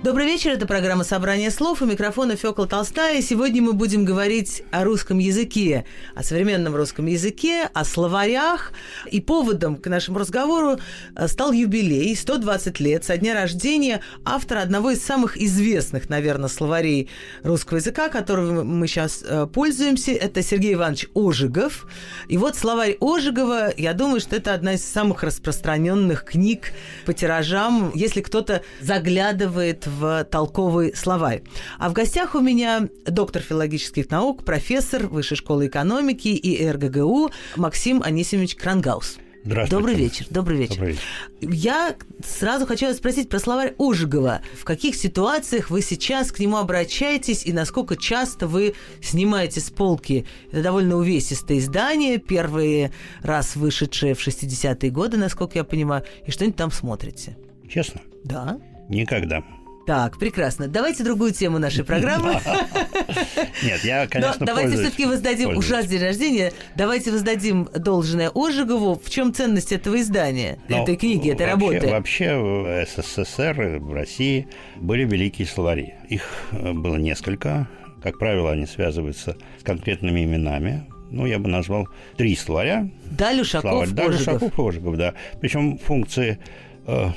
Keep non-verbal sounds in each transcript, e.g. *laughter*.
Добрый вечер, это программа «Собрание слов» у микрофона Фёкла Толстая. Сегодня мы будем говорить о русском языке, о современном русском языке, о словарях. И поводом к нашему разговору э, стал юбилей, 120 лет со дня рождения автора одного из самых известных, наверное, словарей русского языка, которым мы сейчас э, пользуемся. Это Сергей Иванович Ожегов. И вот словарь Ожегова, я думаю, что это одна из самых распространенных книг по тиражам. Если кто-то заглядывает в толковый словарь. А в гостях у меня доктор филологических наук, профессор Высшей школы экономики и РГГУ Максим Анисимович Крангаус. Здравствуйте. Добрый вечер. Добрый вечер. Добрый вечер. Я сразу хочу вас спросить про словарь Ожегова. В каких ситуациях вы сейчас к нему обращаетесь и насколько часто вы снимаете с полки? Это довольно увесистое издание, первый раз вышедшее в 60-е годы, насколько я понимаю, и что-нибудь там смотрите? Честно? Да. Никогда. Так, прекрасно. Давайте другую тему нашей программы. *laughs* Нет, я, конечно, Но давайте все-таки воздадим, уж раз день рождения, давайте воздадим должное Ожегову. В чем ценность этого издания, этой книги, этой работы? Вообще в СССР, в России были великие словари. Их э, было несколько. Как правило, они связываются с конкретными именами. Ну, я бы назвал три словаря. Даль Ушаков, Даль Ожегов. Ушаков, Ожегов, да. Причем функции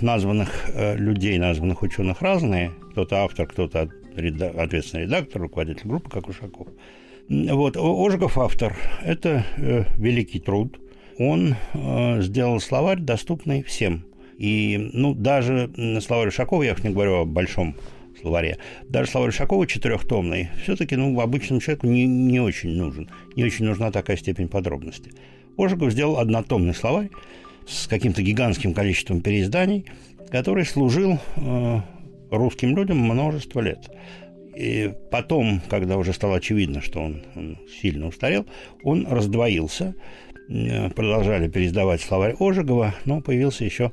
названных э, людей, названных ученых разные. Кто-то автор, кто-то ответственный редактор, руководитель группы, как Ушаков. Вот, О- Ожегов автор. Это э, великий труд. Он э, сделал словарь, доступный всем. И, ну, даже словарь Ушакова, я уж не говорю о большом словаре, даже словарь Ушакова четырехтомный, все-таки, ну, обычному человеку не, не очень нужен. Не очень нужна такая степень подробности. Ожегов сделал однотомный словарь с каким-то гигантским количеством переизданий, который служил э, русским людям множество лет. И потом, когда уже стало очевидно, что он, он сильно устарел, он раздвоился. Э, Продолжали переиздавать словарь Ожегова, но появился еще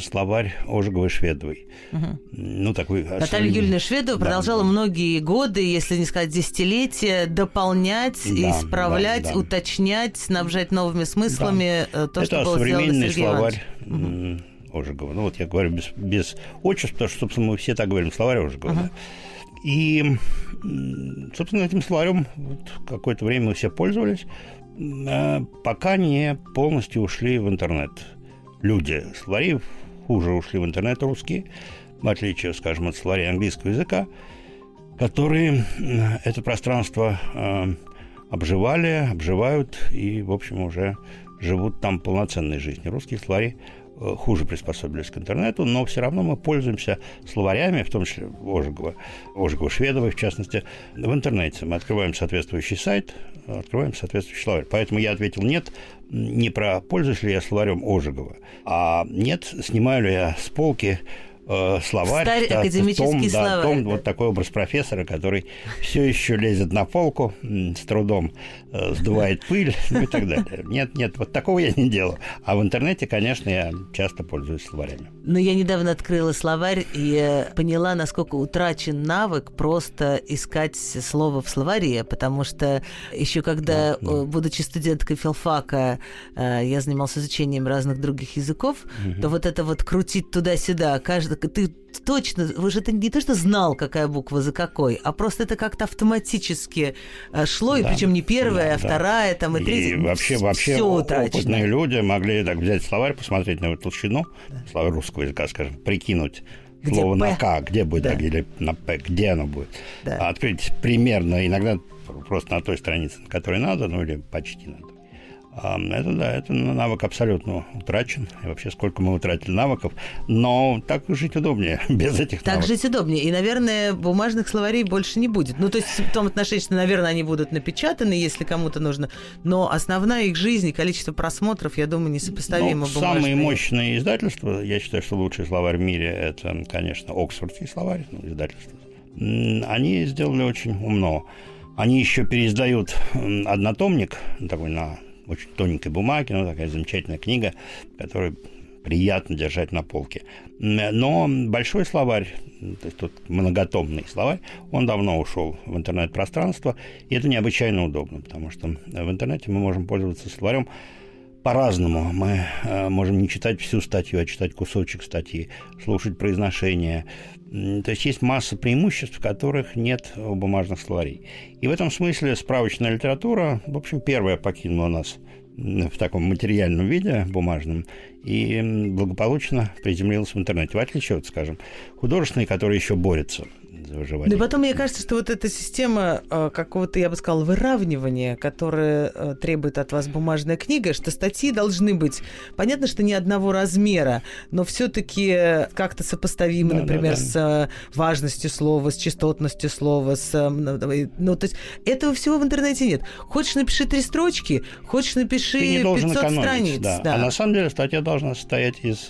словарь Ожеговой Шведовой. Ну, такой Наталья. Юрьевна Шведова Да, продолжала да. многие годы, если не сказать десятилетия, дополнять, Да, исправлять, да, да. уточнять, снабжать новыми смыслами э, то, что Это было сделано современный Сергеем словарь Ивановичем. м, Ожегова. Ну, вот я говорю без, без отчеств, потому что, собственно, мы все так говорим, словарь Ожегова. да. И, собственно, этим словарем вот какое-то время мы все пользовались, а пока не полностью ушли в интернет. Люди словари хуже ушли в интернет русские, в отличие, скажем, от словарей английского языка, которые это пространство э, обживали, обживают и, в общем, уже живут там полноценной жизнью. Русские словари э, хуже приспособились к интернету, но все равно мы пользуемся словарями, в том числе Ожегова, Ожегова Шведовой, в частности, в интернете. Мы открываем соответствующий сайт, открываем соответствующий словарь. Поэтому я ответил нет, не про пользуюсь ли я словарем Ожегова, а нет, снимаю ли я с полки э, словарь, Старый да, академический том, да, словарь, том, да. вот такой образ профессора, который все еще лезет на полку, с трудом э, сдувает пыль, *laughs* ну и так далее. Нет, нет, вот такого я не делаю. А в интернете, конечно, я часто пользуюсь словарями. Но я недавно открыла словарь и э, поняла, насколько утрачен навык просто искать слово в словаре, потому что еще когда, Да, да. э, будучи студенткой филфака, э, я занималась изучением разных других языков, то вот это вот крутить туда-сюда, каждый, ты точно, вы же это не то, что знал, какая буква за какой, а просто это как-то автоматически э, шло, и Да, причем не первая, да, а да. вторая, там, и третья. И вообще, вообще все опытные люди могли так взять словарь, посмотреть на его толщину, словарь русского языка, скажем, прикинуть Где слово на «п»? К, где будет, Да. так, или на П, где оно будет. Да. А Открыть примерно, иногда просто на той странице, на которой надо, ну или почти надо. А, Это да, это навык абсолютно утрачен. И вообще, сколько мы утратили навыков. Но так жить удобнее, *laughs* без этих Так навыков. жить удобнее. И, наверное, бумажных словарей больше не будет. Ну, то есть в том отношении, что, наверное, они будут напечатаны, если кому-то нужно. Но основная их жизнь и количество просмотров, я думаю, несопоставимо Ну, самые мощные издательства, я считаю, что лучший словарь в мире это, конечно, Оксфордский словарь, ну, издательство. Они сделали очень умно. Они еще переиздают однотомник, такой на очень тоненькой бумаге, ну, такая замечательная книга, которая приятно держать на полке. Но большой словарь, то есть тот многотомный словарь, он давно ушел в интернет-пространство, и это необычайно удобно, потому что в интернете мы можем пользоваться словарем по-разному. Мы э, можем не читать всю статью, а читать кусочек статьи, слушать произношение. То есть есть масса преимуществ, которых нет у бумажных словарей. И в этом смысле справочная литература, в общем, первая покинула нас в таком материальном виде, бумажном, и благополучно приземлилась в интернете, в отличие от, скажем, художественной, которая еще борется за выживание. Да потом мне кажется, что вот эта система э, какого-то, я бы сказала, выравнивания, которая э, требует от вас бумажная книга, что статьи должны быть, понятно, что не одного размера, но все-таки как-то сопоставимы, да, например, да, да. с э, важностью слова, с частотностью слова, с, ну, то есть этого всего в интернете нет. Хочешь, напиши три строчки, хочешь, напиши Ты не 500 экономить, страниц. Да. Да. А на самом деле статья должна состоять из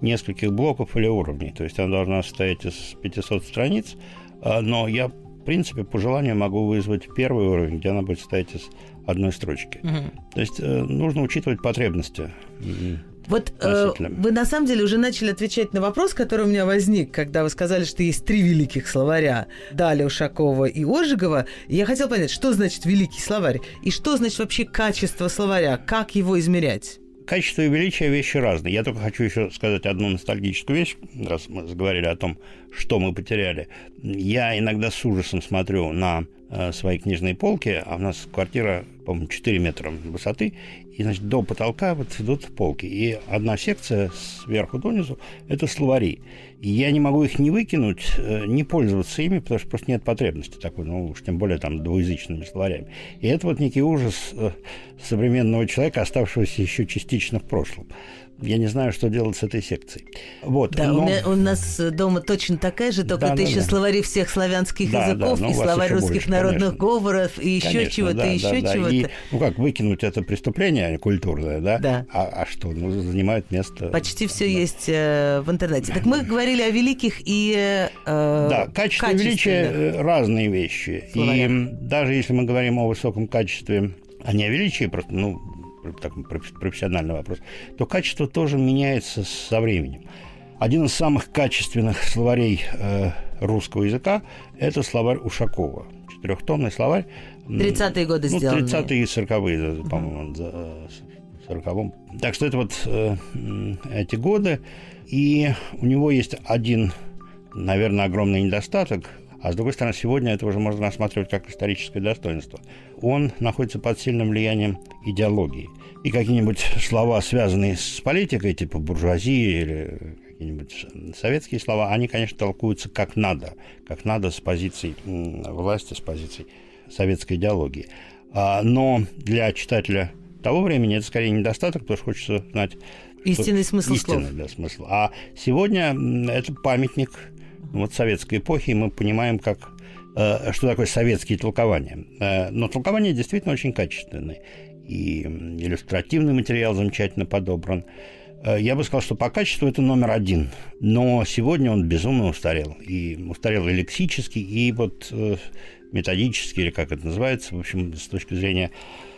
нескольких блоков или уровней. То есть она должна состоять из 500 страниц, а, но я, в принципе, по желанию могу вызвать первый уровень, где она будет состоять из одной строчки. Угу. То есть э, нужно учитывать потребности. Вот э, вы на самом деле уже начали отвечать на вопрос, который у меня возник, когда вы сказали, что есть три великих словаря Дали, Ушакова и Ожегова. И я хотела понять, что значит великий словарь и что значит вообще качество словаря, как его измерять? Качество и величие – вещи разные. Я только хочу еще сказать одну ностальгическую вещь, раз мы заговорили о том, что мы потеряли. Я иногда с ужасом смотрю на свои книжные полки, а у нас квартира, по-моему, 4 метра высоты, и, значит, до потолка вот идут полки. И одна секция сверху донизу – это словари. И я не могу их не выкинуть, э, не пользоваться ими, потому что просто нет потребности такой, ну уж тем более там двуязычными словарями. И это вот некий ужас э, современного человека, оставшегося еще частично в прошлом я не знаю, что делать с этой секцией. Вот, да, но... у, меня, у нас дома точно такая же, только да, это да, еще да. словари всех славянских да, языков, да, ну, и словарь русских больше, народных конечно. говоров, и еще чего-то, да, еще да, чего-то. И, ну как, выкинуть это преступление культурное, да? Да. А, а что? Ну, занимает место... Почти все да. есть э, в интернете. Так мы говорили о великих и э, Да, качество и величие э, разные вещи. Словаря. И даже если мы говорим о высоком качестве, а не о величии, просто, ну, так, профессиональный вопрос, то качество тоже меняется со временем. Один из самых качественных словарей э, русского языка – это словарь Ушакова. Четырехтомный словарь. 30-е годы ну, сделанные. 30-е и 40-е, по-моему, uh 40-м. Так что это вот э, эти годы. И у него есть один, наверное, огромный недостаток – а с другой стороны, сегодня это уже можно рассматривать как историческое достоинство. Он находится под сильным влиянием идеологии. И какие-нибудь слова, связанные с политикой, типа буржуазии или какие-нибудь советские слова, они, конечно, толкуются как надо, как надо с позицией власти, с позицией советской идеологии. А, но для читателя того времени это скорее недостаток, потому что хочется знать истинный смысл истинный, слов. Да, смысл. А сегодня это памятник вот советской эпохи, мы понимаем, как, э, что такое советские толкования. Э, но толкования действительно очень качественные. И иллюстративный материал замечательно подобран. Э, я бы сказал, что по качеству это номер один. Но сегодня он безумно устарел. И устарел и лексически, и вот методически, или как это называется, в общем, с точки зрения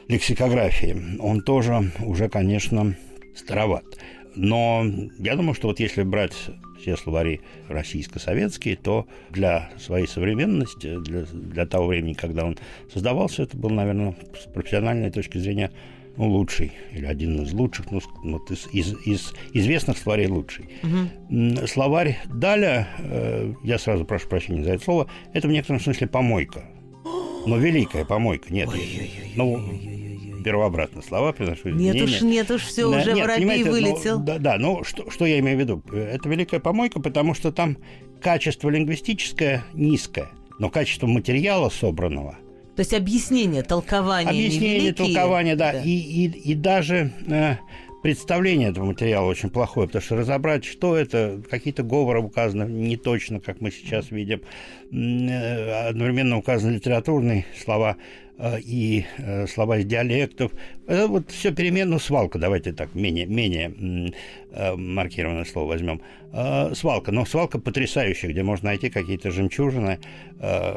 лексикографии. Он тоже уже, конечно, староват. Но я думаю, что вот если брать все словари российско-советские, то для своей современности, для, для того времени, когда он создавался, это был, наверное, с профессиональной точки зрения ну, лучший, или один из лучших, ну, вот из, из, из известных словарей лучший. Угу. Словарь Даля, э, я сразу прошу прощения за это слово, это в некотором смысле помойка. Но великая помойка, нет. Ну, беру обратно слова, приношу извинения. Нет уж, нет уж, все, уже нет, воробей ну, вылетел. Ну, да, да, ну что, что я имею в виду? Это великая помойка, потому что там качество лингвистическое низкое, но качество материала собранного то есть объяснение, толкование. Объяснение, толкование, да. да. И, и, и даже э, представление этого материала очень плохое, потому что разобрать, что это, какие-то говоры указаны не точно, как мы сейчас видим, э, одновременно указаны литературные слова, и э, слова из диалектов. Это вот все переменно свалка, давайте так, менее, менее э, маркированное слово возьмем. Свалка, но свалка потрясающая, где можно найти какие-то жемчужины,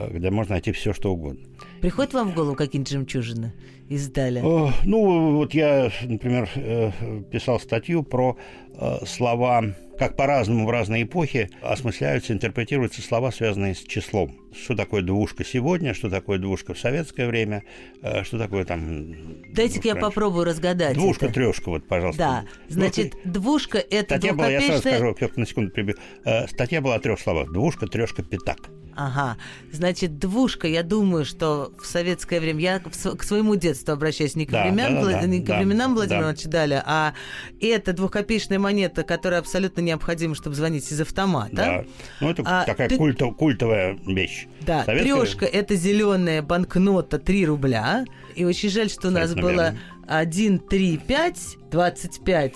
где можно найти все, что угодно. Приходят вам в голову какие-нибудь жемчужины из Даля? Э, Ну, вот я, например, э, писал статью про э, слова, как по-разному в разные эпохи осмысляются, интерпретируются слова, связанные с числом. Что такое двушка сегодня, что такое двушка в советское время, э, что такое там... Дайте-ка я попробую разгадать Двушка, это. трешка, вот, пожалуйста. Да, значит, двушка – это Статья была, я сразу скажу, на секунду прибью. Э, Статья была о трех словах. Двушка, трешка, пятак. Ага, значит, двушка, я думаю, что в советское время, я к своему детству обращаюсь не к, Да, времен, да, да, да, не к да, временам Владимира да. Ивановича Даля, а это двухкопеечная монета, которая абсолютно необходима, чтобы звонить из автомата. Да. Ну, это А, такая ты- культо- культовая вещь. Да, Советская- трешка это зеленая банкнота 3 рубля. И очень жаль, что у нас Абсолютно было верно. 1, 3, 5, 25,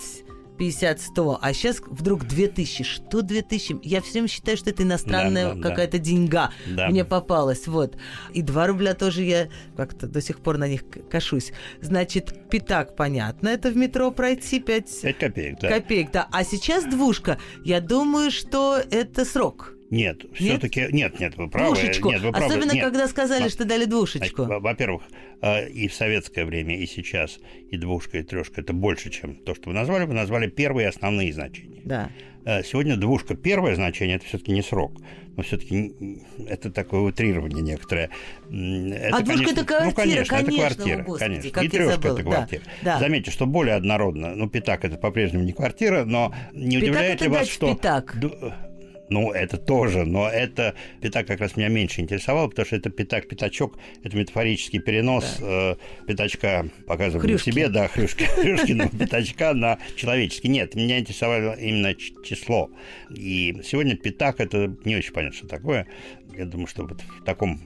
50, 100, а сейчас вдруг 2000. Что 2000? Я все время считаю, что это иностранная Да, да, да. какая-то деньга Да. мне попалась. Вот. И 2 рубля тоже я как-то до сих пор на них кашусь. Значит, пятак, понятно, это в метро пройти 5 Пять копеек, да. копеек. Да. А сейчас двушка. Я думаю, что это срок. Нет, все-таки нет, нет, вы правы. Двушечку. Нет, вы правы. Особенно, Нет. когда сказали, Во- что дали двушечку. Во-первых, э, и в советское время, и сейчас, и двушка, и трешка это больше, чем то, что вы назвали. Вы назвали первые основные значения. Да. Э, Сегодня двушка первое значение это все-таки не срок. Но все-таки это такое утрирование некоторое. Это, А двушка это квартира, ну, конечно, это конечно, квартира, о, Господи, конечно. и трешка забыла, это да, квартира. да. Заметьте, что более однородно. Ну, пятак это по-прежнему не квартира, но не Пятак удивляет это ли вас, что... пятак. Ну, это тоже, но это пятак как раз меня меньше интересовал, потому что это пятак-пятачок, это метафорический перенос э, пятачка, показываю Хрюшки. себе, да, хрюшки, *laughs* хрюшкиного пятачка на человеческий. Нет, меня интересовало именно число. И сегодня пятак, это не очень понятно, что такое. Я думаю, что вот в таком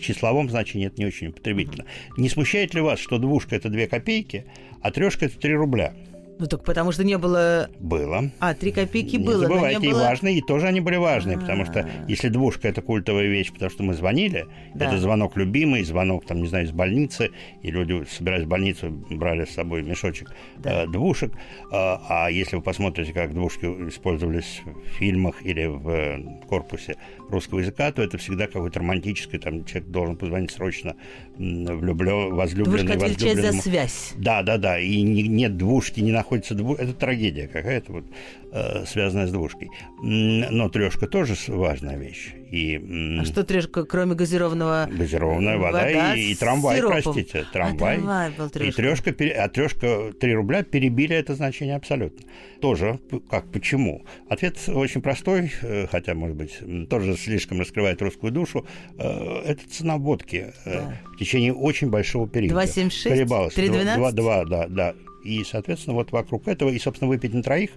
числовом значении это не очень употребительно. Не смущает ли вас, что двушка – это две копейки, а трешка – это три рубля? Ну так потому что не было... Было. А, три копейки Не было, забывайте, не и было... важные, и тоже они были важные, потому что А. если двушка это культовая вещь, потому что мы звонили, Да. это звонок любимый, звонок там, не знаю, из больницы, и люди, собираясь в больницу, брали с собой мешочек Да. э, двушек. А, а если вы посмотрите, как двушки использовались в фильмах или в э, корпусе русского языка, то это всегда какое-то романтическое, там человек должен позвонить срочно влюблен, возлюбленный, Двушка отвечает за связь. Да, да, да. И не- нет двушки, не находится двушка. Это трагедия какая-то, вот, э, связанная с двушкой. Но трешка тоже важная вещь. И А что трешка, кроме газированного... газированная вода, вода и, и трамвай, сиропом? простите, А, трамвай. трамвай был И трешка. трешка, пере- а трешка 3 рубля перебили это значение абсолютно. Тоже, как, почему? Ответ очень простой, э, хотя, может быть, тоже слишком раскрывает русскую душу. Э, Это цена водки э, Да. в течение очень большого периода. 2,76? Колебалась. 3,12? Два- два- да, да. И, соответственно, вот вокруг этого, и, собственно, выпить на троих,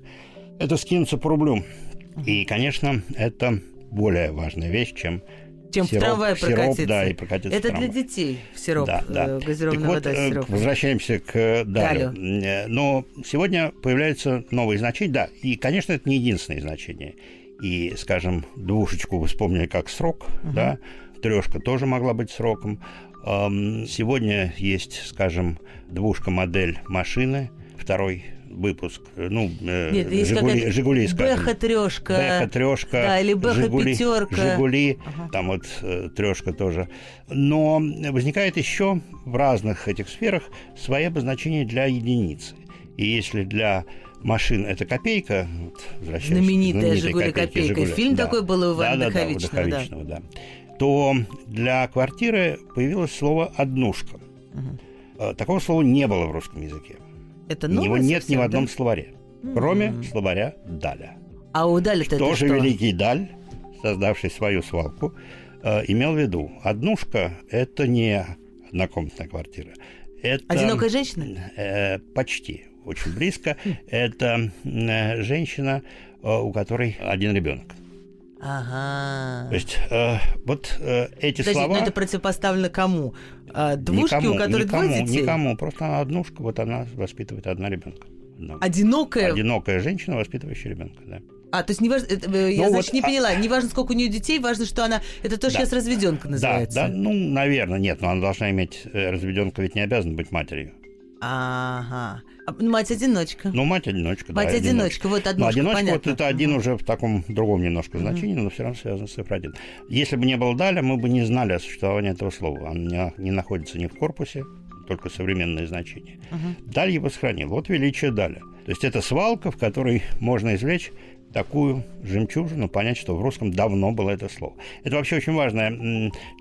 это скинуться по рублю. И, конечно, это более важная вещь, чем Чем в сироп- трамвае сироп, прокатиться. да, и прокатиться в Это для детей сироп, Да, да. э, газированная Так вот, вода э, сиропом. возвращаемся к э, Далю. Далю. Э, Но сегодня появляются новые значения. Да, и, конечно, это не единственные значения. И, скажем, двушечку вы вспомнили как срок, да, трешка тоже могла быть сроком. Сегодня есть, скажем, двушка-модель машины, второй выпуск, э, ну, э, Нет, есть Жигули, Жигули, скажем. Бэха трешка. Бэха, трешка, Да, или Бэха Жигули, пятерка. Жигули, Ага. там вот э, трешка тоже. Но возникает еще в разных этих сферах свои обозначения для единицы. И если для машин это копейка, вот, Знаменитая знаменитой «Жигули копейке копейка». «Жигуля», Фильм такой был у Ивана да, да, да, да. Да. То для квартиры появилось слово «однушка». Э, Такого слова не было в русском языке. Это Его новое нет ни в одном да? словаре, кроме словаря «даля». А у Тоже что? великий Даль, создавший свою свалку, э, имел в виду, однушка – это не однокомнатная квартира. Это, Одинокая женщина? э, почти, очень близко. Это э, женщина, э, у которой один ребенок. Ага. То есть э, вот э, эти Подожди, слова... но это противопоставлено кому? А, двушке, никому, у которой никому, двое детей? Никому, просто она однушка, вот она воспитывает одна ребенка. Одного. Одинокая? Одинокая женщина, воспитывающая ребенка, да. А, то есть не важно, э, я, Ну значит, вот, не а- поняла, не важно, сколько у нее детей, важно, что она, это то, что Да. сейчас разведенка называется. Да, да, ну, наверное, нет, но она должна иметь, э, разведенка ведь не обязана быть матерью. Ага. А, Мать-одиночка. Ну, мать-одиночка, да. Мать-одиночка, вот Ну, однушка, одиночка, вот понятно. это один уже в таком другом немножко значении, но все равно связан с цифрой один. Если бы не было Даля, мы бы не знали о существовании этого слова. Он не, не находится ни в корпусе, только современное значение. Даль его сохранил. Вот величие Даля. То есть это свалка, в которой можно извлечь такую жемчужину, понять, что в русском давно было это слово. Это вообще очень важное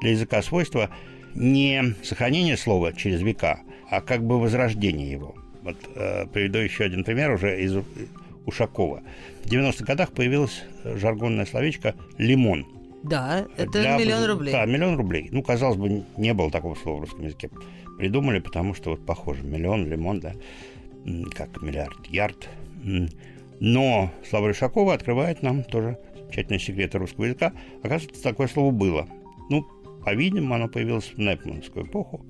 для языка свойство не сохранение слова через века, а как бы возрождение его. Вот э, приведу еще один пример уже из Ушакова. В 90-х годах появилось э, жаргонное словечко «лимон». Да, это Для- миллион рублей. Да, миллион рублей. Ну, казалось бы, не было такого слова в русском языке. Придумали, потому что вот похоже. Миллион, лимон, да. Как миллиард, ярд. Но словарь Ушакова открывает нам тоже тщательные секреты русского языка. Оказывается, такое слово было. Ну, по-видимому, оно появилось в Непманскую эпоху.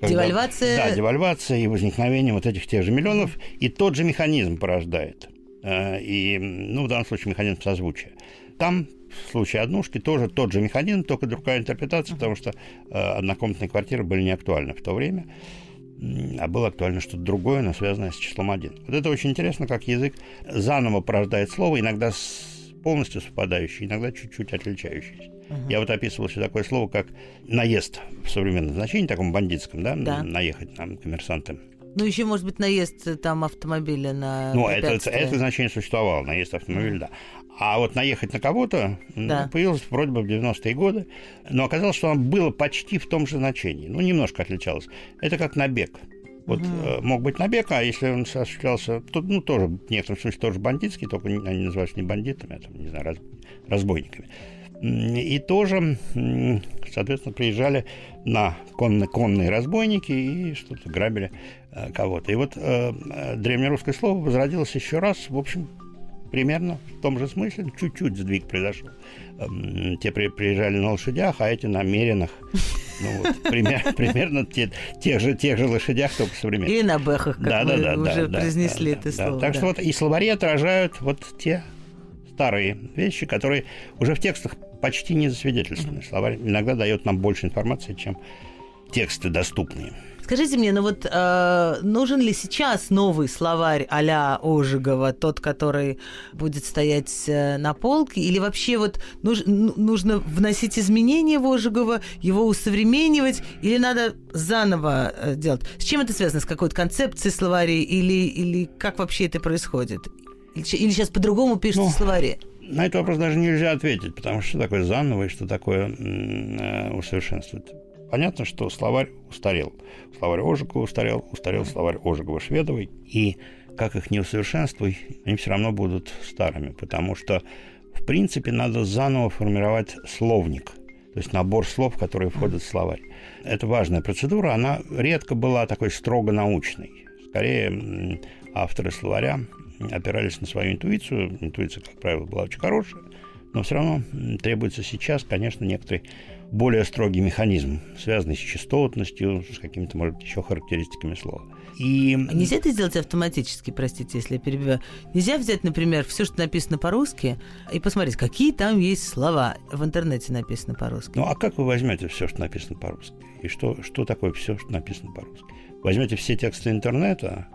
Когда- Девальвация. Да, девальвация и возникновение вот этих тех же миллионов. И тот же механизм порождает. Э, И, ну, в данном случае механизм созвучия. Там в случае однушки тоже тот же механизм, только другая интерпретация, потому что э, однокомнатные квартиры были не актуальны в то время, а было актуально что-то другое, но связанное с числом один. Вот это очень интересно, как язык заново порождает слово, иногда полностью совпадающее, иногда чуть-чуть отличающееся. Я вот описывал еще такое слово, как наезд в современном значении, таком бандитском, да, Да. наехать на коммерсанта. Ну, еще, может быть, наезд э, там автомобиля на Ну, это, это значение существовало, наезд автомобиля, да. А вот наехать на кого-то Да. появилось вроде бы в 90-е годы, но оказалось, что оно было почти в том же значении. Ну, немножко отличалось. Это как набег. Вот э, мог быть набег, а если он осуществлялся, то, ну, тоже в некотором смысле тоже бандитский, только они называются не бандитами, а там, не знаю, раз- разбойниками. И тоже, соответственно, приезжали на конные, конные разбойники и что-то грабили э, кого-то. И вот э, э, древнерусское слово возродилось еще раз, в общем, примерно в том же смысле, чуть-чуть сдвиг произошел. Эм, Те при- приезжали на лошадях, а эти на меренах. Ну, вот, пример- *laughs* примерно те- тех же, тех же лошадях, только современных. Или на бэхах, как Да, мы да, да, уже да, произнесли да, это да, слово. Так да. что вот и словари отражают вот те старые вещи, которые уже в текстах почти не засвидетельствованы. Словарь иногда дает нам больше информации, чем тексты доступные. Скажите мне, ну вот э, нужен ли сейчас новый словарь а-ля Ожегова, тот, который будет стоять э, на полке, или вообще вот нуж- ну- нужно вносить изменения в Ожегова, его усовременивать, или надо заново э, делать? С чем это связано? С какой-то концепцией словарей, или, или как вообще это происходит? Или, или сейчас по-другому пишутся Ну, словари? На этот вопрос даже нельзя ответить, потому что что такое заново и что такое э, усовершенствовать. Понятно, что словарь устарел. Словарь Ожегова устарел, устарел словарь Ожегова-Шведовой. И как их не усовершенствуй, они все равно будут старыми, потому что, в принципе, надо заново формировать словник, то есть набор слов, которые входят в словарь. Это важная процедура, она редко была такой строго научной. Скорее, авторы словаря опирались на свою интуицию. Интуиция, как правило, была очень хорошая, но все равно требуется сейчас, конечно, некоторый более строгий механизм, связанный с частотностью, с какими-то, может быть, еще характеристиками слова. И А Нельзя это сделать автоматически, простите, если я перебиваю. Нельзя взять, например, все, что написано по-русски, и посмотреть, какие там есть слова. В интернете написано по-русски. Ну, а как вы возьмете все, что написано по-русски? И что, что такое все, что написано по-русски? Возьмете все тексты интернета?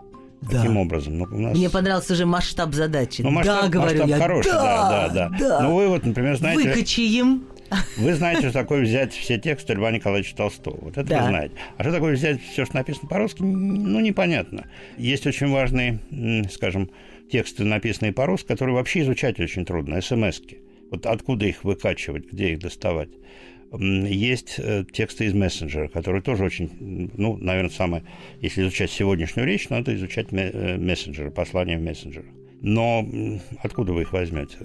Да. Каким образом? Ну, нас... Мне понравился уже масштаб задачи. Ну, масштаб, да, говорю масштаб я, хороший, да, да, да, да. Ну, вы вот, например, знаете, Выкачаем. вы знаете, что такое взять все тексты Льва Николаевича Толстого. Вот это Да. вы знаете. А что такое взять все, что написано по-русски, ну, непонятно. Есть очень важные, скажем, тексты, написанные по-русски, которые вообще изучать очень трудно. СМСки. Вот откуда их выкачивать, где их доставать? Есть э, тексты из мессенджера, которые тоже очень, ну, наверное, самое, если изучать сегодняшнюю речь, надо изучать э, мессенджеры, послания в мессенджерах. Но откуда вы их возьмете?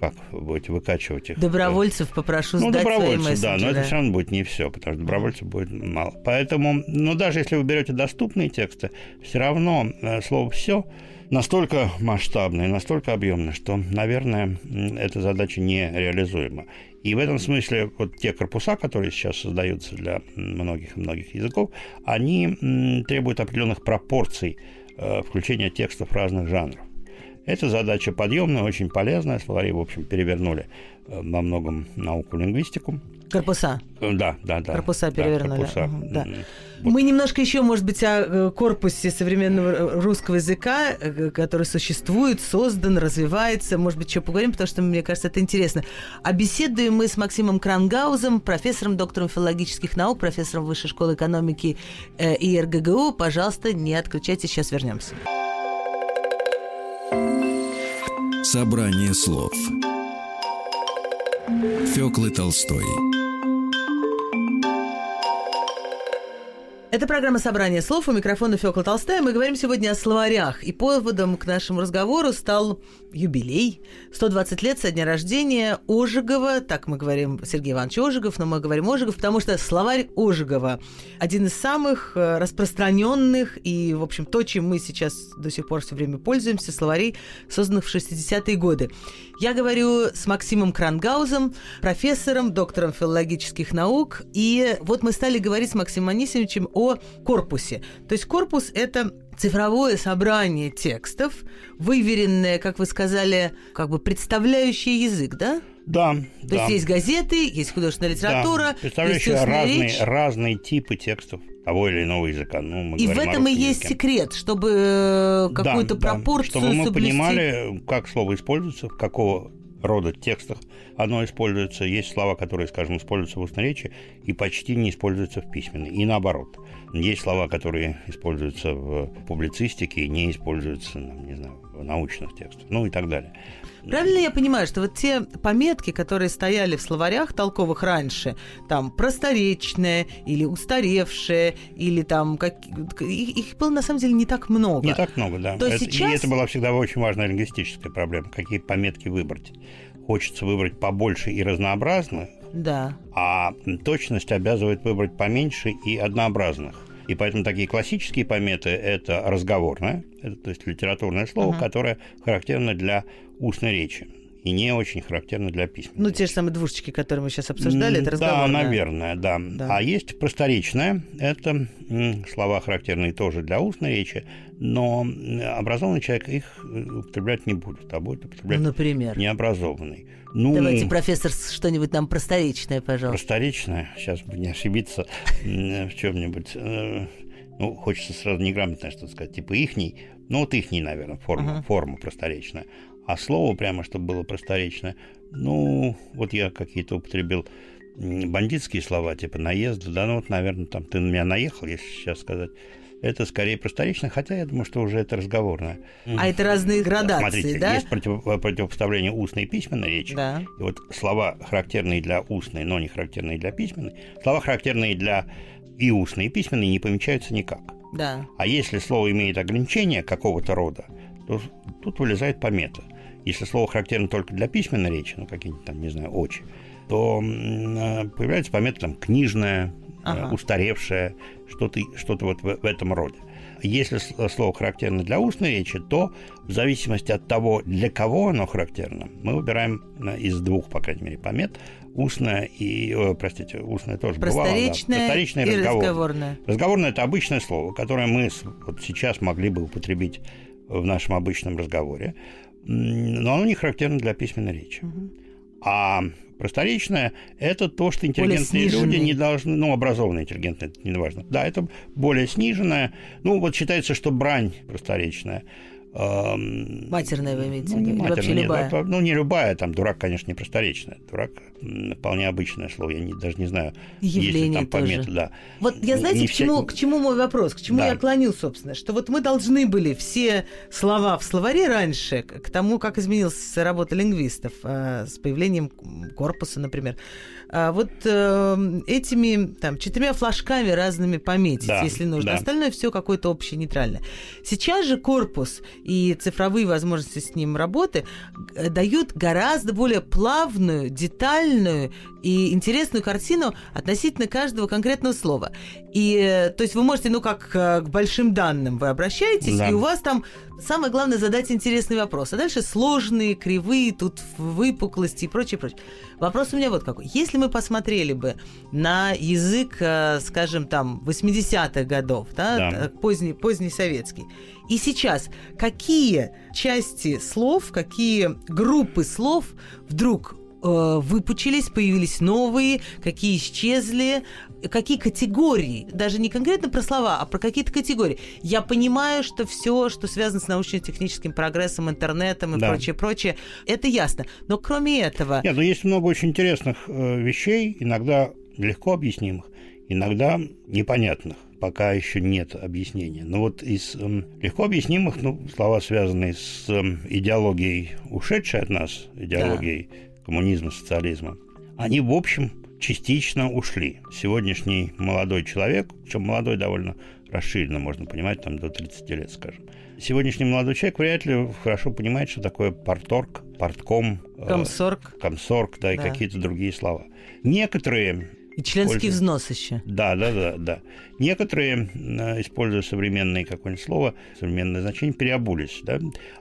Как вы будете выкачивать их? Добровольцев попрошу Ну, сдать свои добровольцев, да, но это все равно будет не все, потому что добровольцев будет мало. Поэтому, ну, даже если вы берете доступные тексты, все равно э, слово «все» настолько масштабное, настолько объемное, что, наверное, эта задача нереализуема. И в этом смысле вот те корпуса, которые сейчас создаются для многих и многих языков, они требуют определенных пропорций э, включения текстов разных жанров. Это задача подъемная, очень полезная. Словари, в общем, перевернули э, во многом науку лингвистику. Корпуса. Э, Да, да, да. Корпуса Да, перевернули. корпуса. Ага, да. М, Мы немножко еще, может быть, о э, корпусе современного русского языка, э, который существует, создан, развивается. Может быть, еще поговорим, потому что, мне кажется, это интересно. А беседуем мы с Максимом Крангаузом, профессором, доктором филологических наук, профессором Высшей школы экономики и РГГУ. Пожалуйста, не отключайтесь, сейчас вернемся. Собрание слов. Фёклы Толстой. Это программа «Собрание слов». У микрофона Фёкла Толстая. Мы говорим сегодня о словарях. И поводом к нашему разговору стал юбилей. 120 лет со дня рождения Ожегова. Так мы говорим Сергей Иванович Ожегов, но мы говорим Ожегов, потому что словарь Ожегова один из самых э, распространенных и, в общем, то, чем мы сейчас до сих пор все время пользуемся, словарей, созданных в 60-е годы. Я говорю с Максимом Крангаузом, профессором, доктором филологических наук. И вот мы стали говорить с Максимом Анисимовичем о корпусе. То есть корпус – это цифровое собрание текстов, выверенное, как вы сказали, как бы представляющее язык, да? Да, То да. есть есть газеты, есть художественная Да, литература, есть представляющие устная разные, речь. разные типы текстов того или иного языка. Ну, мы И в о этом и есть языке. секрет, чтобы э, Да, какую-то да, пропорцию Чтобы мы соблюсти. понимали, как слово используется, в какого рода текстах оно используется. Есть слова, которые, скажем, используются в устной речи и почти не используются в письменной. И наоборот. Есть слова, которые используются в публицистике и не используются, не знаю, в научных текстах. Ну и так далее. Правильно я понимаю, что вот те пометки, которые стояли в словарях толковых раньше, там просторечное или устаревшее, или там как... их, их было на самом деле не так много. Не так много, да. То это, сейчас- И это была всегда очень важная лингвистическая проблема. Какие пометки выбрать. Хочется выбрать побольше и разнообразных, Да. а точность обязывает выбрать поменьше и однообразных. И поэтому такие классические пометы – это разговорное, это, то есть литературное слово, которое характерно для устной речи и не очень характерно для письменной. Ну, те же самые двушечки, которые мы сейчас обсуждали, это разговор. Да, наверное, да. Да. А есть просторечное. Это слова, характерные тоже для устной речи, но образованный человек их э, употреблять не будет, а будет Ну, употреблять например. необразованный. Ну, Давайте, профессор, что-нибудь нам просторечное, пожалуйста. просторечное, сейчас бы не ошибиться в чем-нибудь. э, Ну, хочется сразу неграмотное что-то сказать, типа ихний. Ну, вот ихний, наверное, форма, форма просторечная. А слово прямо, чтобы было просторечное, ну, вот я какие-то употребил бандитские слова, типа наезд, да, ну вот, наверное, там ты на меня наехал, если сейчас сказать. Это скорее просторечное, хотя я думаю, что уже это разговорное. А это разные градации, Смотрите, да? есть против- противопоставление устной и письменной речи. Да. И вот слова, характерные для устной, но не характерные для письменной, слова, характерные для и устной, и письменной, не помечаются никак. Да. А если слово имеет ограничение какого-то рода, то тут вылезает помета. Если слово характерно только для письменной речи, ну, какие-нибудь там, не знаю, очи, то э, появляется помета там книжная, э, Ага. устаревшая, что-то что вот в, в этом роде. Если с- слово характерно для устной речи, то в зависимости от того, для кого оно характерно, мы выбираем э, из двух, по крайней мере, помет. Устная и, э, простите, устная тоже бывало, да. Просторечное и разговорное. разговорное. Разговорное – это обычное слово, которое мы вот сейчас могли бы употребить в нашем обычном разговоре, но оно не характерно для письменной речи. А просторечное – это то, что интеллигентные люди не должны, ну, образованные интеллигентные, это не важно. Да, это более сниженное. Ну, вот считается, что брань просторечная. эм, Матерная вы имеете в ну, не виду? Или вообще матерная, нет, любая? ну, не любая, там дурак, конечно, не просторечная. Дурак вполне обычное слово. Я не- даже не знаю, есть Явление там тоже. пометы, да. Вот я знаете, не к, чему, к чему мой вопрос, к чему Да. я клонил, собственно, что вот мы должны были все слова в словаре раньше, к тому, как изменилась работа лингвистов э, с появлением корпуса, например, а вот э, этими там четырьмя флажками разными пометить, Да, если нужно. да. Остальное все какое-то общее нейтральное. Сейчас же корпус и цифровые возможности с ним работы э, дают гораздо более плавную, детальную и интересную картину относительно каждого конкретного слова. И, э, то есть вы можете, ну, как к большим данным вы обращаетесь, да. и у вас там самое главное задать интересный вопрос. А дальше сложные, кривые, тут выпуклости и прочее, прочее. Вопрос у меня вот какой. Если мы посмотрели бы на язык, э, скажем, там, 80-х годов, да, да. Поздний, поздний советский, и сейчас какие части слов, какие группы слов вдруг э, выпучились, появились новые, какие исчезли, какие категории, даже не конкретно про слова, а про какие-то категории. Я понимаю, что все, что связано с научно-техническим прогрессом, интернетом и да. прочее, прочее, это ясно. Но кроме этого... Нет, но есть много очень интересных э, вещей, иногда легко объяснимых, иногда непонятных пока еще нет объяснения. Но вот из э, легко объяснимых, ну, слова, связанные с э, идеологией, ушедшей от нас, идеологией да. Коммунизма, социализма, они, в общем, частично ушли. Сегодняшний молодой человек, причем молодой довольно расширенно, можно понимать, там до 30 лет, скажем. Сегодняшний молодой человек вряд ли хорошо понимает, что такое порторг, портком, комсорг, э, комсорг да, да. и какие-то другие слова. Некоторые и членский взнос еще. Да, да, да, да. Некоторые, э, используя современное какое-нибудь слово, современное значение, переобулись, да.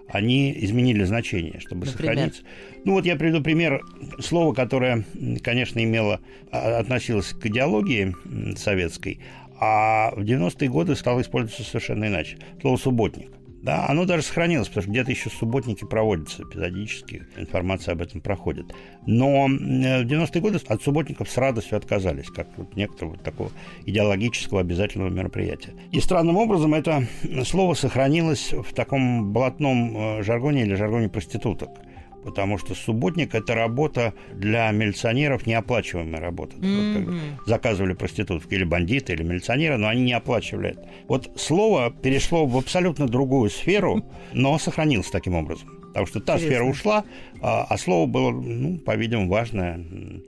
Они изменили значение, чтобы Например? сохраниться. Ну вот я приведу пример слова, которое, конечно, имело, а, относилось к идеологии советской, а в 90-е годы стало использоваться совершенно иначе. Слово «субботник». Да, оно даже сохранилось, потому что где-то еще субботники проводятся эпизодически, информация об этом проходит. Но в 90-е годы от субботников с радостью отказались, как вот некоторого такого идеологического обязательного мероприятия. И странным образом это слово сохранилось в таком блатном э, жаргоне или жаргоне проституток – потому что субботник – это работа для милиционеров, неоплачиваемая работа. Mm-hmm. Вот, заказывали проституток или бандиты, или милиционеры, но они не оплачивали это. Вот слово перешло в абсолютно другую сферу, но сохранилось таким образом. Потому что та Интересно. сфера ушла, а, а слово было, ну, по-видимому, важное.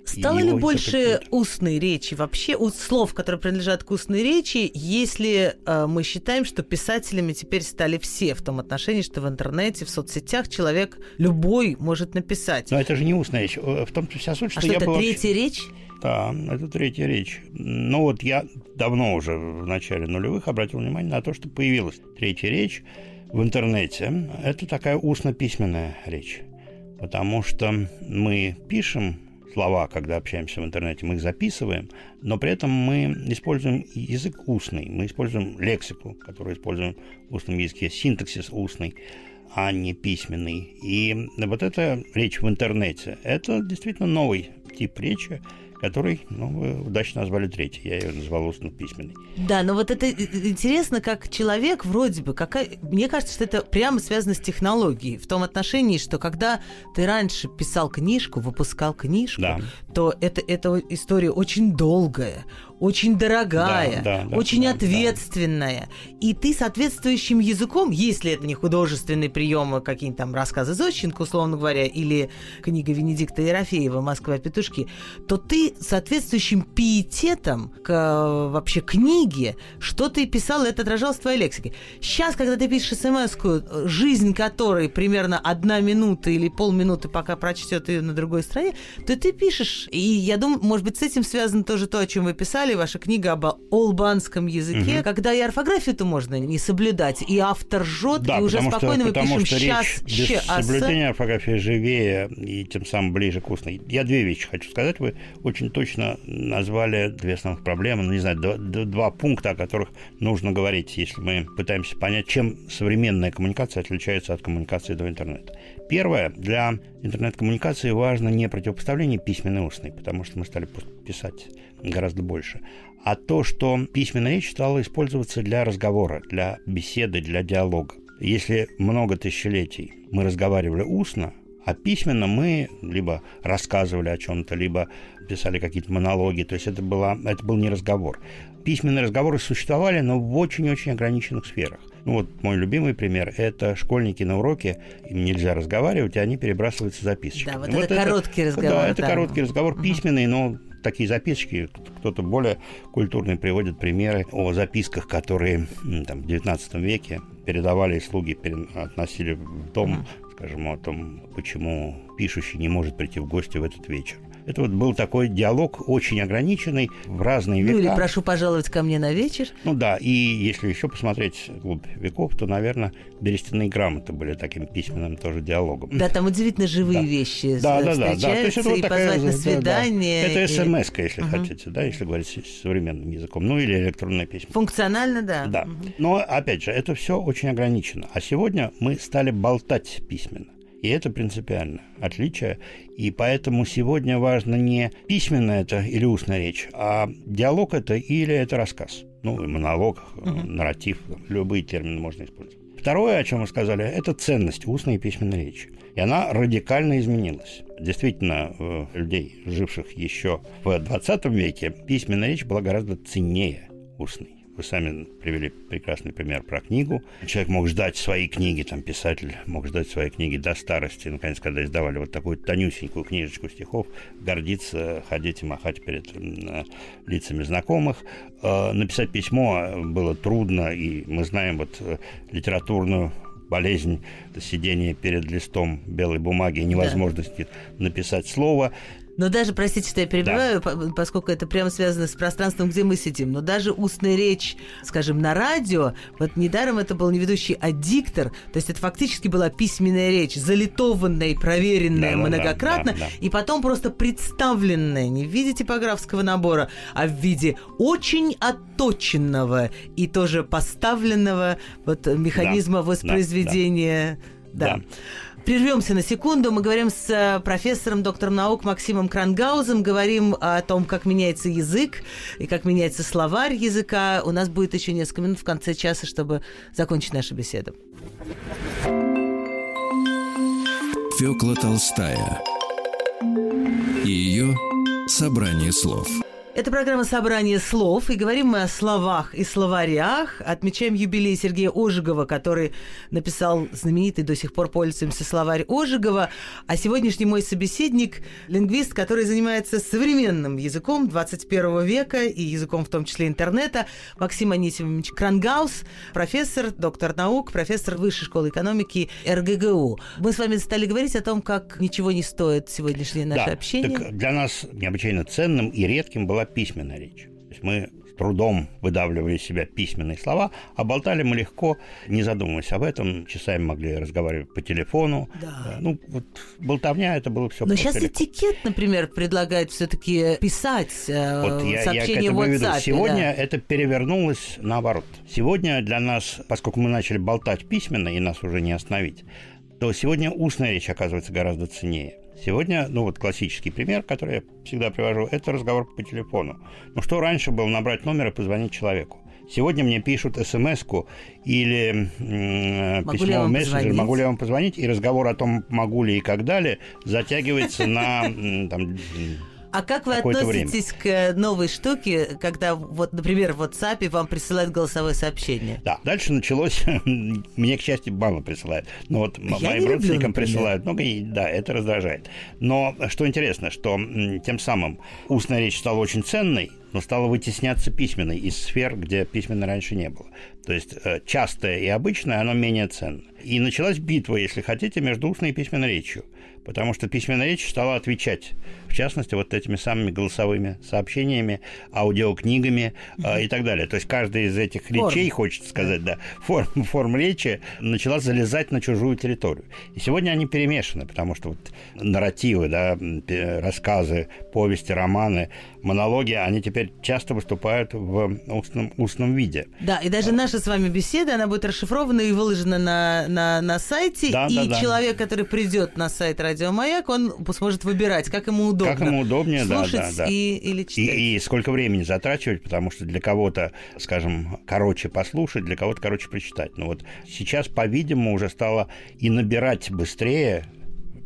Стало ли больше устной речи вообще, слов, которые принадлежат к устной речи, если э, мы считаем, что писателями теперь стали все в том отношении, что в интернете, в соцсетях человек любой может написать? Но это же не устная речь. В том вся суть, что, а что я это был... третья речь? Да, это третья речь. Ну вот я давно уже в начале нулевых обратил внимание на то, что появилась третья речь в интернете, это такая устно-письменная речь. Потому что мы пишем слова, когда общаемся в интернете, мы их записываем, но при этом мы используем язык устный, мы используем лексику, которую используем в устном языке, синтаксис устный, а не письменный. И вот эта речь в интернете, это действительно новый тип речи, который, ну, вы удачно назвали третий. Я ее назвал устно-письменный. Да, но вот это интересно, как человек вроде бы, какая... мне кажется, что это прямо связано с технологией, в том отношении, что когда ты раньше писал книжку, выпускал книжку, да. То это, эта история очень долгая, очень дорогая, да, да, да, очень да, ответственная. Да. И ты соответствующим языком, если это не художественный прием, а какие-нибудь там рассказы Зощенко, условно говоря, или книга Венедикта Ерофеева «Москва петушки», то ты соответствующим пиететом к вообще книге, что ты писал, это отражалось в твоей лексике. Сейчас, когда ты пишешь смс жизнь которой примерно одна минута или полминуты, пока прочтет ее на другой стране, то ты пишешь. И я думаю, может быть, с этим связано тоже то, о чем вы писали, ваша книга об олбанском языке, угу. когда и орфографию-то можно не соблюдать, и автор жжет, да, и уже спокойно что, мы потому пишем что сейчас речь без соблюдения орфографии живее и тем самым ближе к устной. Я две вещи хочу сказать. Вы очень точно назвали две основных проблемы, ну, не знаю, два, два пункта, о которых нужно говорить, если мы пытаемся понять, чем современная коммуникация отличается от коммуникации до интернета. Первое, для интернет-коммуникации важно не противопоставление письменной и устной, потому что мы стали писать гораздо больше, а то, что письменная речь стала использоваться для разговора, для беседы, для диалога. Если много тысячелетий мы разговаривали устно, а письменно мы либо рассказывали о чем-то, либо писали какие-то монологи. То есть это, была, это был не разговор. Письменные разговоры существовали, но в очень-очень ограниченных сферах. Ну вот мой любимый пример – это школьники на уроке, им нельзя разговаривать, и они перебрасываются записочками. Да, вот, вот это, это короткий разговор. Да, это короткий разговор, письменный, но такие записочки, кто-то более культурный приводит примеры о записках, которые там, в XIX веке передавали слуги, относили в дом, скажем, о том, почему пишущий не может прийти в гости в этот вечер. Это вот был такой диалог очень ограниченный в разные века. Ну или прошу пожаловать ко мне на вечер. Ну да, и если еще посмотреть глубь веков, то, наверное, берестяные грамоты были таким письменным тоже диалогом. Да, там удивительно живые Да. вещи Да, да, да, да. То есть это вот и такая, позвать на да, да. свидание. Это и- смс если хотите, да, если говорить современным языком. Ну или электронное письмо. Функционально, да. Да. Но, опять же, это все очень ограничено. А сегодня мы стали болтать письменно. И это принципиально отличие. И поэтому сегодня важно не письменная это или устная речь, а диалог это или это рассказ. Ну, монолог, э, нарратив, любые термины можно использовать. Второе, о чем мы сказали, это ценность устной и письменной речи. И она радикально изменилась. Действительно, у людей, живших еще в 20 веке, письменная речь была гораздо ценнее устной. Вы сами привели прекрасный пример про книгу. Человек мог ждать свои книги, там писатель мог ждать свои книги до старости. Наконец, когда издавали вот такую тонюсенькую книжечку стихов, гордиться, ходить и махать перед м, лицами знакомых. Э, Написать письмо было трудно, и мы знаем вот э, литературную болезнь сидения перед листом белой бумаги и невозможности написать слово. Но даже, простите, что я перебиваю, по- поскольку это прямо связано с пространством, где мы сидим, но даже устная речь, скажем, на радио, вот недаром это был не ведущий, а диктор, то есть это фактически была письменная речь, залитованная и проверенная Да-да-да, многократно, да, да. и потом просто представленная не в виде типографского набора, а в виде очень отточенного и тоже поставленного вот механизма да, воспроизведения. Да. Да. Прервемся на секунду. Мы говорим с э, профессором, доктором наук Максимом Крангаузом. Говорим о том, как меняется язык и как меняется словарь языка. У нас будет еще несколько минут в конце часа, чтобы закончить нашу беседу. Фёкла Толстая и ее собрание слов. Это программа «Собрание слов», и говорим мы о словах и словарях. Отмечаем юбилей Сергея Ожегова, который написал знаменитый, до сих пор пользуемся словарь Ожегова. А сегодняшний мой собеседник – лингвист, который занимается современным языком 21 века и языком в том числе интернета, Максим Анисимович Крангаус, профессор, доктор наук, профессор Высшей школы экономики РГГУ. Мы с вами стали говорить о том, как ничего не стоит сегодняшнее наше Да, общение. Так для нас необычайно ценным и редким была письменная речь. То есть мы с трудом выдавливали из себя письменные слова, а болтали мы легко, не задумываясь об этом. Часами могли разговаривать по телефону. Да. Э, Ну, вот болтовня, это было все Но сейчас этикет, например, предлагает все-таки писать э, Вот я, я к сообщение этому в веду. WhatsApp. Сегодня да. это перевернулось наоборот. Сегодня для нас, поскольку мы начали болтать письменно, и нас уже не остановить, то сегодня устная речь оказывается гораздо ценнее. Сегодня, ну вот классический пример, который я всегда привожу, это разговор по телефону. Ну что раньше было набрать номер и позвонить человеку? Сегодня мне пишут смс-ку или Могу я письмо в мессенджер, могу ли я вам позвонить, и разговор о том, могу ли и как далее, затягивается на там, А как вы относитесь к э, новой штуке, когда, вот, например, в WhatsApp вам присылают голосовое сообщение? Да, дальше началось, *laughs* мне, к счастью, мало присылают, но вот м- Я моим люблю, родственникам например. присылают много, и да, это раздражает. Но что интересно, что тем самым устная речь стала очень ценной, но стала вытесняться письменной из сфер, где письменной раньше не было. То есть э, частое и обычное, оно менее ценно. И началась битва, если хотите, между устной и письменной речью. Потому что письменная речь стала отвечать, в частности, вот этими самыми голосовыми сообщениями, аудиокнигами э, и так далее. То есть каждая из этих Форм. речей, хочется сказать, да, форм, форм речи начала залезать на чужую территорию. И сегодня они перемешаны, потому что вот нарративы, да, рассказы, повести, романы, монологи, они теперь часто выступают в устном, устном виде. Да, и даже наша с вами беседа, она будет расшифрована и выложена на, на, на сайте, Да, и да, да. человек, который придет на сайт Радио Маяк, он сможет выбирать, как ему удобно. Как ему удобнее, да, да, да. И, или читать. И, и сколько времени затрачивать, потому что для кого-то, скажем, короче послушать, для кого-то короче прочитать. Но вот сейчас, по-видимому, уже стало и набирать быстрее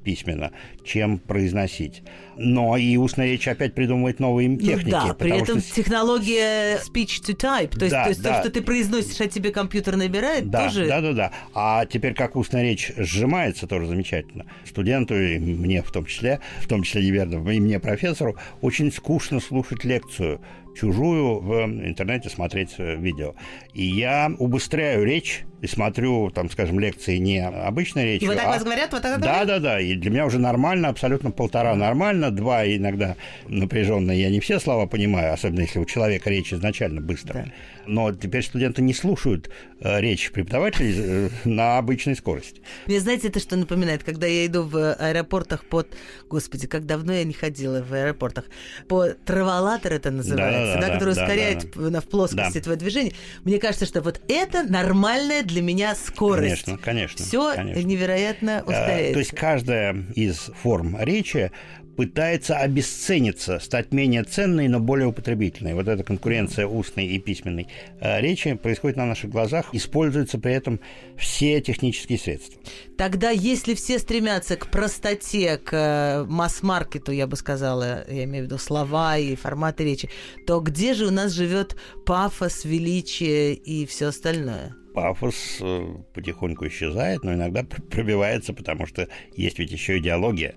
письменно, чем произносить. Но и устная речь опять придумывает новые Ну техники. да, при этом что- технология speech to type, то есть, Да, то, есть да. то, что ты произносишь, а тебе компьютер набирает, Да, тоже... да, да, да. А теперь как устная речь сжимается, тоже замечательно. Студенту, и мне в том числе, в том числе, неверно, и мне, профессору, очень скучно слушать лекцию чужую в интернете смотреть э, видео. И я убыстряю речь и смотрю, там, скажем, лекции не обычной речи. И вот так а... вас говорят? Вот так да, да, да. И для меня уже нормально, абсолютно полтора нормально, два иногда напряженно. Я не все слова понимаю, особенно если у человека речь изначально быстрая. Да. Но теперь студенты не слушают э, речь преподавателей э, на обычной скорости. Мне, знаете, это что напоминает? Когда я иду в аэропортах под... Господи, как давно я не ходила в аэропортах. По траволатор это называется, да, да, да который да, ускоряет да, да. в плоскости да. твое движение. Мне кажется, что вот это нормальная для меня скорость. Конечно, конечно. Все невероятно ускоряется. То есть каждая из форм речи пытается обесцениться, стать менее ценной, но более употребительной. Вот эта конкуренция устной и письменной э, речи происходит на наших глазах, используются при этом все технические средства. Тогда, если все стремятся к простоте, к э, масс-маркету, я бы сказала, я имею в виду слова и форматы речи, то где же у нас живет пафос, величие и все остальное? Пафос э, потихоньку исчезает, но иногда *laughs* пробивается, потому что есть ведь еще идеология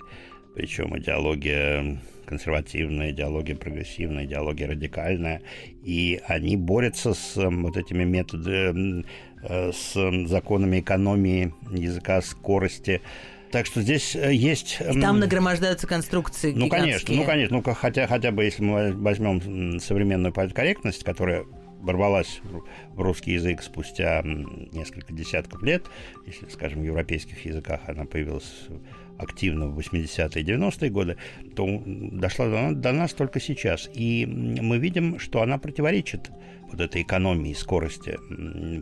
причем идеология консервативная, идеология прогрессивная, идеология радикальная, и они борются с вот этими методами, э, с законами экономии языка, скорости, так что здесь э, есть... И там нагромождаются конструкции Ну, конечно, ну, конечно. Ну, хотя, хотя бы, если мы возьмем современную политкорректность, которая ворвалась в русский язык спустя несколько десятков лет, если, скажем, в европейских языках она появилась активно в 80-е и 90-е годы, то дошла до, до нас только сейчас. И мы видим, что она противоречит вот этой экономии, скорости.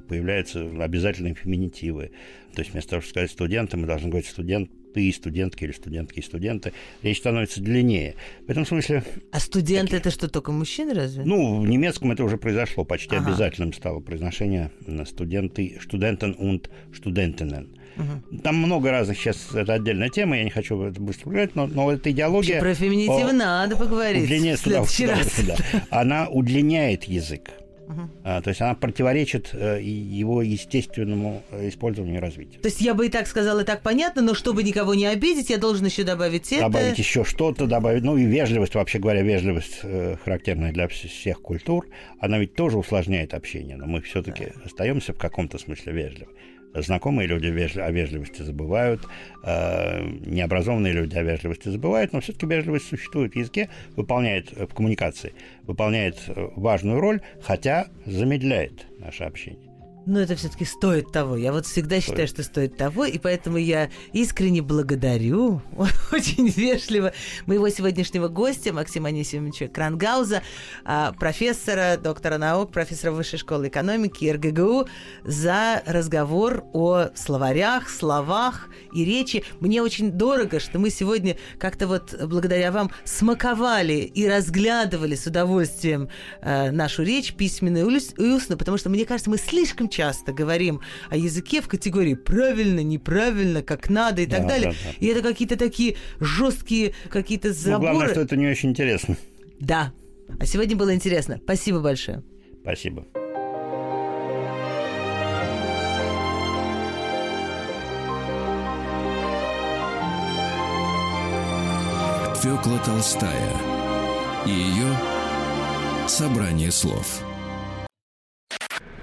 Появляются обязательные феминитивы. То есть вместо того, чтобы сказать студенты, мы должны говорить студент, ты студентки или студентки и студенты, речь становится длиннее. В этом смысле... А студенты такие... это что, только мужчины разве? Ну, в немецком это уже произошло, почти ага. обязательным стало произношение студенты, студентен und студентинен. Угу. Там много разных сейчас, это отдельная тема, я не хочу это быстро говорить, но, но эта идеология... Вообще, про феминитивы надо поговорить удлиняет, в следующий да, раз. Да, да. Она удлиняет язык. Угу. А, то есть она противоречит э, его естественному э, использованию и развитию. То есть я бы и так сказала, и так понятно, но чтобы никого не обидеть, я должен еще добавить это. Добавить еще что-то, добавить, ну и вежливость, вообще говоря, вежливость э, характерная для всех культур, она ведь тоже усложняет общение, но мы все-таки да. остаемся в каком-то смысле вежливы. Знакомые люди о вежливости забывают, э, необразованные люди о вежливости забывают, но все-таки вежливость существует в языке, выполняет в коммуникации, выполняет важную роль, хотя замедляет наше общение. Но это все-таки стоит того. Я вот всегда стоит. считаю, что стоит того, и поэтому я искренне благодарю, *laughs* очень вежливо, моего сегодняшнего гостя Максима Анисимовича Крангауза, а, профессора, доктора наук, профессора Высшей школы экономики РГГУ, за разговор о словарях, словах и речи. Мне очень дорого, что мы сегодня как-то вот благодаря вам смаковали и разглядывали с удовольствием э, нашу речь письменную и устную, потому что, мне кажется, мы слишком часто говорим о языке в категории правильно, неправильно, как надо и так да, далее. Да, да. И это какие-то такие жесткие какие-то заборы. Ну, главное, что это не очень интересно. Да. А сегодня было интересно. Спасибо большое. Спасибо. Фёкла Толстая и ее собрание слов.